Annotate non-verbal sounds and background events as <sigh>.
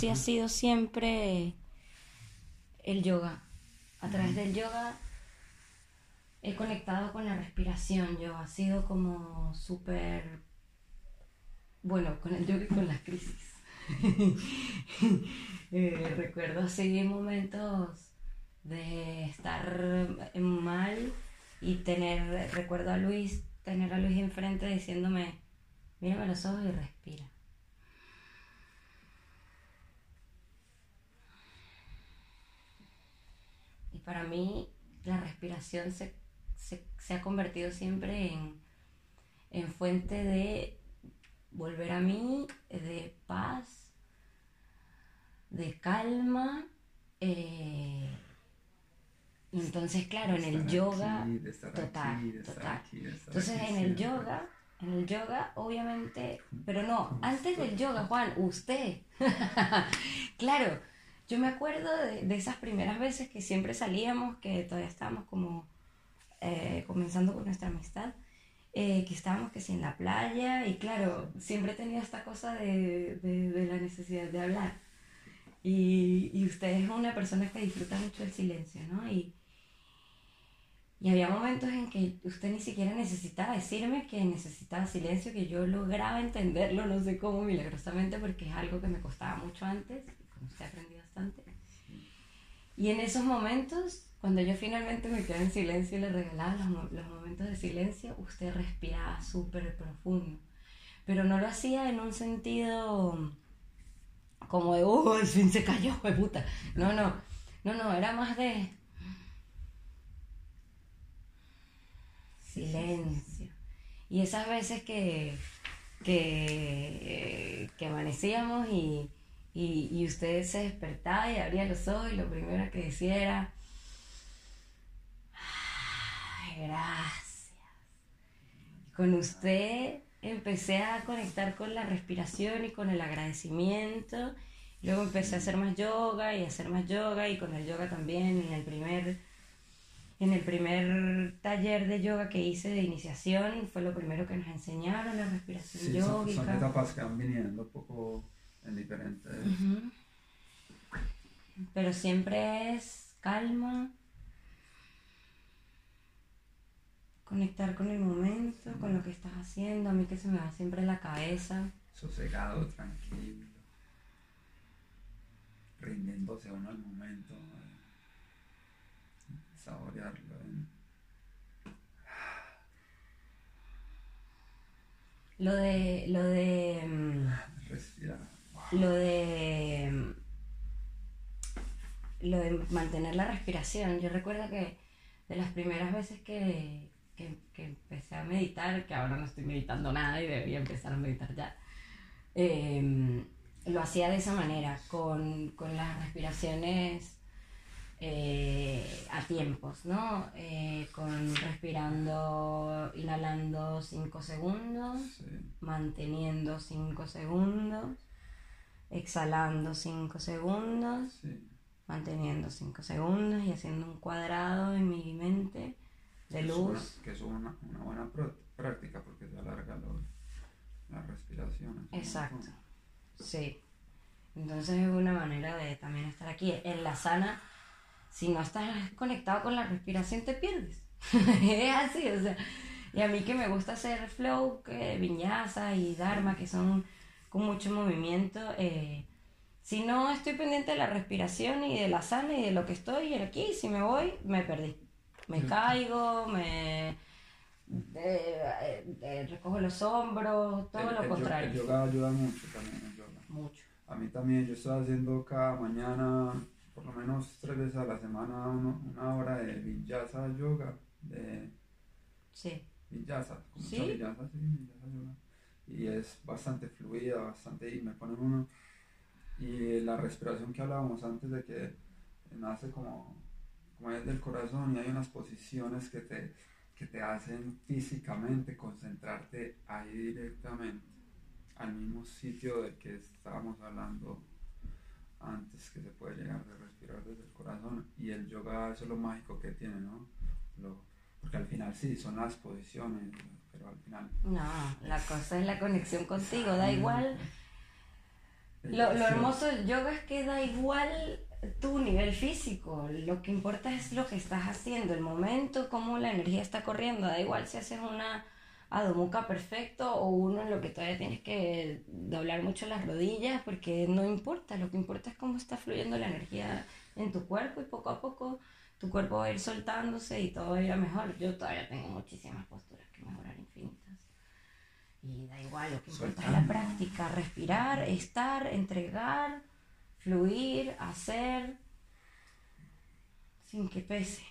sí ha sido siempre el yoga. A través del yoga he conectado con la respiración. Yo ha sido como súper, bueno, con el yoga y con las crisis. <laughs> Eh, recuerdo así momentos de estar mal y tener, recuerdo a Luis, tener a Luis enfrente diciéndome, mírame los ojos y respira. Para mí la respiración se, ha convertido siempre en, en fuente de volver a mí, de paz, de calma. Eh, entonces, claro, en el yoga, total, total. Entonces, en el yoga, en el yoga, obviamente, pero no, antes del yoga, Juan, usted. <laughs> claro, yo me acuerdo de, esas primeras veces que siempre salíamos, que todavía estábamos como eh, comenzando con nuestra amistad, eh, que estábamos que sí en la playa, y claro, siempre tenía esta cosa de, de la necesidad de hablar. Y, y, usted es una persona que disfruta mucho el silencio, ¿no? Y, y había momentos en que usted ni siquiera necesitaba decirme que necesitaba silencio, que yo lograba entenderlo, no sé cómo, milagrosamente, porque es algo que me costaba mucho antes, usted aprendí bastante. Y en esos momentos, cuando yo finalmente me quedé en silencio y le regalaba los, momentos de silencio, usted respiraba súper profundo. Pero no lo hacía en un sentido como de, oh, el fin se cayó, de puta. No, no, no, no, era más de silencio. Y esas veces que, que, que amanecíamos y, y, usted se despertaba y abría los ojos y lo primero que decía era, Ay, gracias. Con usted empecé a conectar con la respiración y con el agradecimiento. Luego empecé a hacer más yoga y a hacer más yoga y con el yoga también en el primer en el primer taller de yoga que hice de iniciación fue lo primero que nos enseñaron, la respiración sí, Son, son, etapas que van viniendo poco en diferentes... Pero siempre es calma, conectar con el momento, con lo que estás haciendo. A mí que se me va siempre la cabeza. Sosegado, tranquilo, rindiéndose uno al momento saborearlo. Lo de. Lo de. Lo de. Lo de mantener la respiración. Yo recuerdo que de las primeras veces que, que, empecé a meditar, que ahora no estoy meditando nada y debería empezar a meditar ya, em, lo hacía de esa manera, con, con las respiraciones eh, a tiempos, ¿no? Eh, con respirando, inhalando 5 segundos, manteniendo 5 segundos, exhalando 5 segundos, manteniendo 5 segundos y haciendo un cuadrado en mi mente de luz. que es una, una, buena práctica porque te alarga la respiración. Exacto, sí. Entonces es una manera de también estar aquí. En la sana si no estás conectado con la respiración te pierdes. <laughs> es así, o sea. Y a mí que me gusta hacer flow, que viñasa y dharma, que son con mucho movimiento, eh, si no estoy pendiente de la respiración y de la sana y de lo que estoy aquí, si me voy, me perdí. Me caigo, me eh, eh, recojo los hombros, todo lo contrario. El yoga ayuda mucho también. El yoga. Mucho. A mí también, yo estoy haciendo cada mañana por lo menos tres veces a la semana una hora de vinyasa yoga, de sí. vinyasa, como ¿Sí? vinyasa, sí, vinyasa yoga. Y es bastante fluida, bastante, y me ponen uno, y la respiración que hablábamos antes de que nace como, como es del corazón y hay unas posiciones que te, que te hacen físicamente concentrarte ahí directamente, al mismo sitio del que estábamos hablando antes que se puede llegar a respirar desde el corazón y el yoga eso es lo mágico que tiene, ¿no? Porque al final sí, son las posiciones, pero al final... No, la cosa es la conexión contigo, da igual. Lo, lo hermoso del yoga es que da igual tu nivel físico, lo que importa es lo que estás haciendo, el momento, cómo la energía está corriendo, da igual si haces una adomuca perfecto o uno en lo que todavía tienes que doblar mucho las rodillas, porque no importa, lo que importa es cómo está fluyendo la energía en tu cuerpo y poco a poco tu cuerpo va a ir soltándose y todo va a ir a mejor. Yo todavía tengo muchísimas posturas que mejorar infinitas. Y da igual, lo que importa es la práctica, respirar, estar, entregar fluir, hacer, sin que pese.